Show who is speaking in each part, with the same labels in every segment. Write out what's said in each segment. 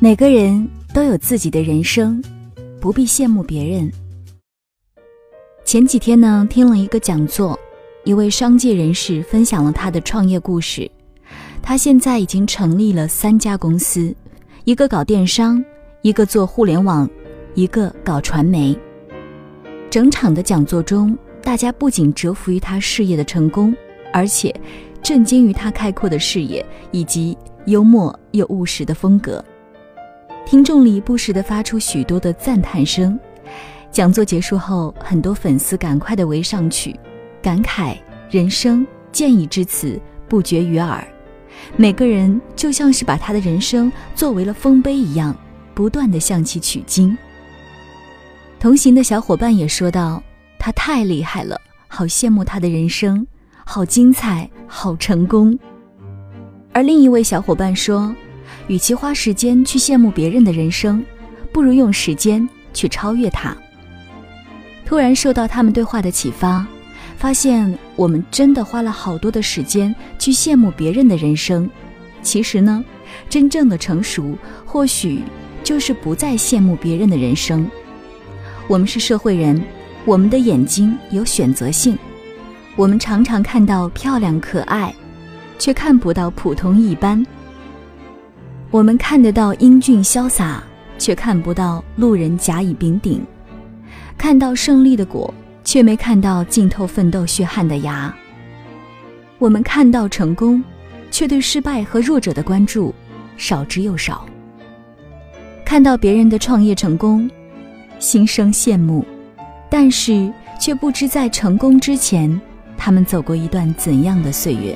Speaker 1: 每个人都有自己的人生，不必羡慕别人。前几天呢，听了一个讲座，一位商界人士分享了他的创业故事。他现在已经成立了三家公司，一个搞电商，一个做互联网，一个搞传媒。整场的讲座中，大家不仅折服于他事业的成功，而且震惊于他开阔的视野以及幽默又务实的风格。听众里不时地发出许多的赞叹声。讲座结束后，很多粉丝赶快地围上去，感慨人生建议之词不绝于耳。每个人就像是把他的人生作为了丰碑一样，不断地向其取经。同行的小伙伴也说道：“他太厉害了，好羡慕他的人生，好精彩，好成功。”而另一位小伙伴说：“与其花时间去羡慕别人的人生，不如用时间去超越他。”突然受到他们对话的启发，发现我们真的花了好多的时间去羡慕别人的人生。其实呢，真正的成熟，或许就是不再羡慕别人的人生。我们是社会人，我们的眼睛有选择性。我们常常看到漂亮可爱，却看不到普通一般。我们看得到英俊潇洒，却看不到路人甲乙丙丁。看到胜利的果，却没看到浸透奋斗血汗的芽。我们看到成功，却对失败和弱者的关注少之又少。看到别人的创业成功。心生羡慕，但是却不知在成功之前，他们走过一段怎样的岁月。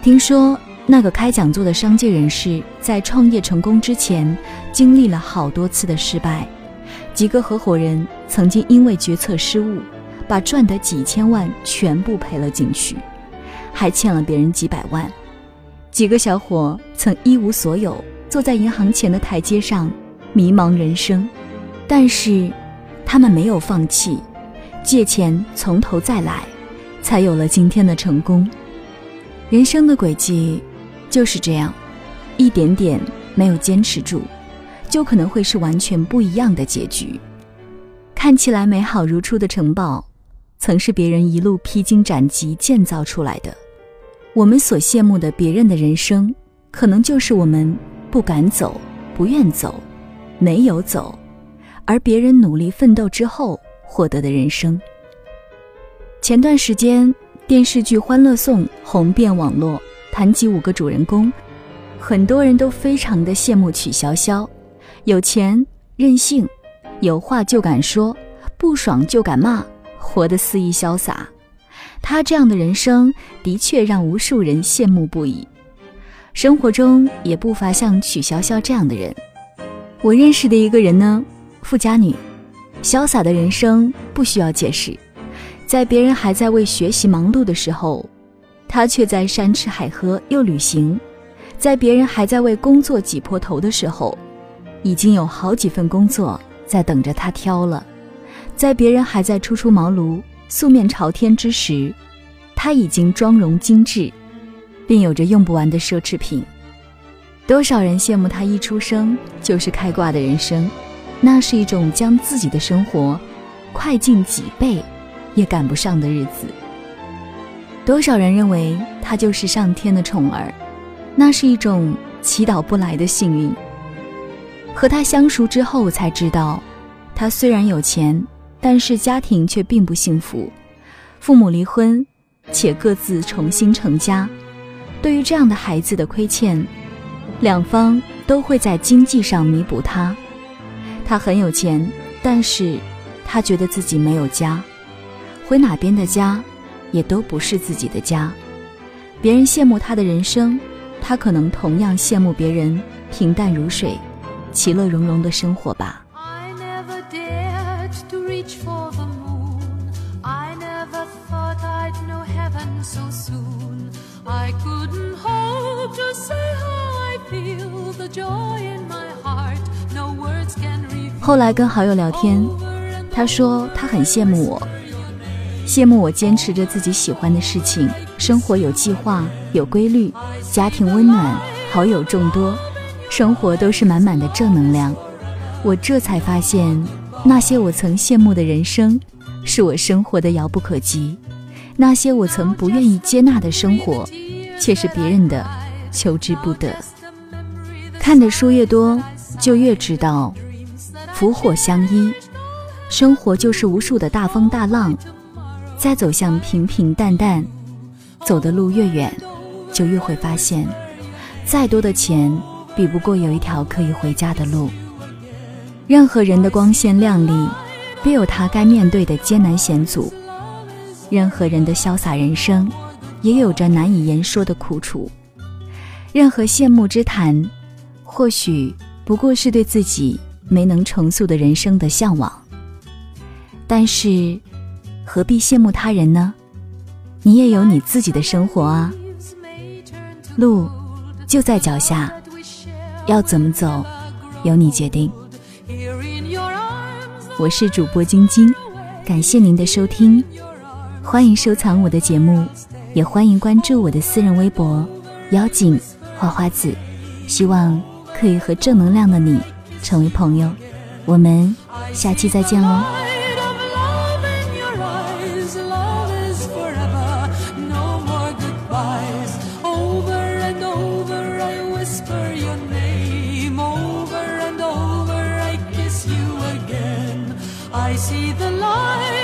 Speaker 1: 听说那个开讲座的商界人士在创业成功之前，经历了好多次的失败，几个合伙人曾经因为决策失误，把赚的几千万全部赔了进去，还欠了别人几百万。几个小伙曾一无所有，坐在银行前的台阶上，迷茫人生。但是，他们没有放弃，借钱从头再来，才有了今天的成功。人生的轨迹就是这样，一点点没有坚持住，就可能会是完全不一样的结局。看起来美好如初的城堡，曾是别人一路披荆斩棘建造出来的。我们所羡慕的别人的人生，可能就是我们不敢走、不愿走、没有走。而别人努力奋斗之后获得的人生。前段时间电视剧《欢乐颂》红遍网络，谈及五个主人公，很多人都非常的羡慕曲筱绡，有钱任性，有话就敢说，不爽就敢骂，活得肆意潇洒。她这样的人生的确让无数人羡慕不已。生活中也不乏像曲筱绡这样的人。我认识的一个人呢。富家女，潇洒的人生不需要解释。在别人还在为学习忙碌的时候，他却在山吃海喝又旅行；在别人还在为工作挤破头的时候，已经有好几份工作在等着他挑了；在别人还在初出茅庐、素面朝天之时，他已经妆容精致，并有着用不完的奢侈品。多少人羡慕他一出生就是开挂的人生。那是一种将自己的生活快进几倍也赶不上的日子。多少人认为他就是上天的宠儿，那是一种祈祷不来的幸运。和他相熟之后才知道，他虽然有钱，但是家庭却并不幸福，父母离婚，且各自重新成家。对于这样的孩子的亏欠，两方都会在经济上弥补他。他很有钱，但是，他觉得自己没有家，回哪边的家，也都不是自己的家。别人羡慕他的人生，他可能同样羡慕别人平淡如水、其乐融融的生活吧。后来跟好友聊天，他说他很羡慕我，羡慕我坚持着自己喜欢的事情，生活有计划、有规律，家庭温暖，好友众多，生活都是满满的正能量。我这才发现，那些我曾羡慕的人生，是我生活的遥不可及；那些我曾不愿意接纳的生活，却是别人的求之不得。看的书越多，就越知道，福祸相依，生活就是无数的大风大浪，再走向平平淡淡，走的路越远，就越会发现，再多的钱比不过有一条可以回家的路。任何人的光鲜亮丽，必有他该面对的艰难险阻；任何人的潇洒人生，也有着难以言说的苦楚。任何羡慕之谈，或许不过是对自己没能重塑的人生的向往。但是，何必羡慕他人呢？你也有你自己的生活啊！路就在脚下，要怎么走，由你决定。我是主播晶晶，感谢您的收听，欢迎收藏我的节目，也欢迎关注我的私人微博“妖精花花子”，希望可以和正能量的你成为朋友，我们下期再见喽。I see the light.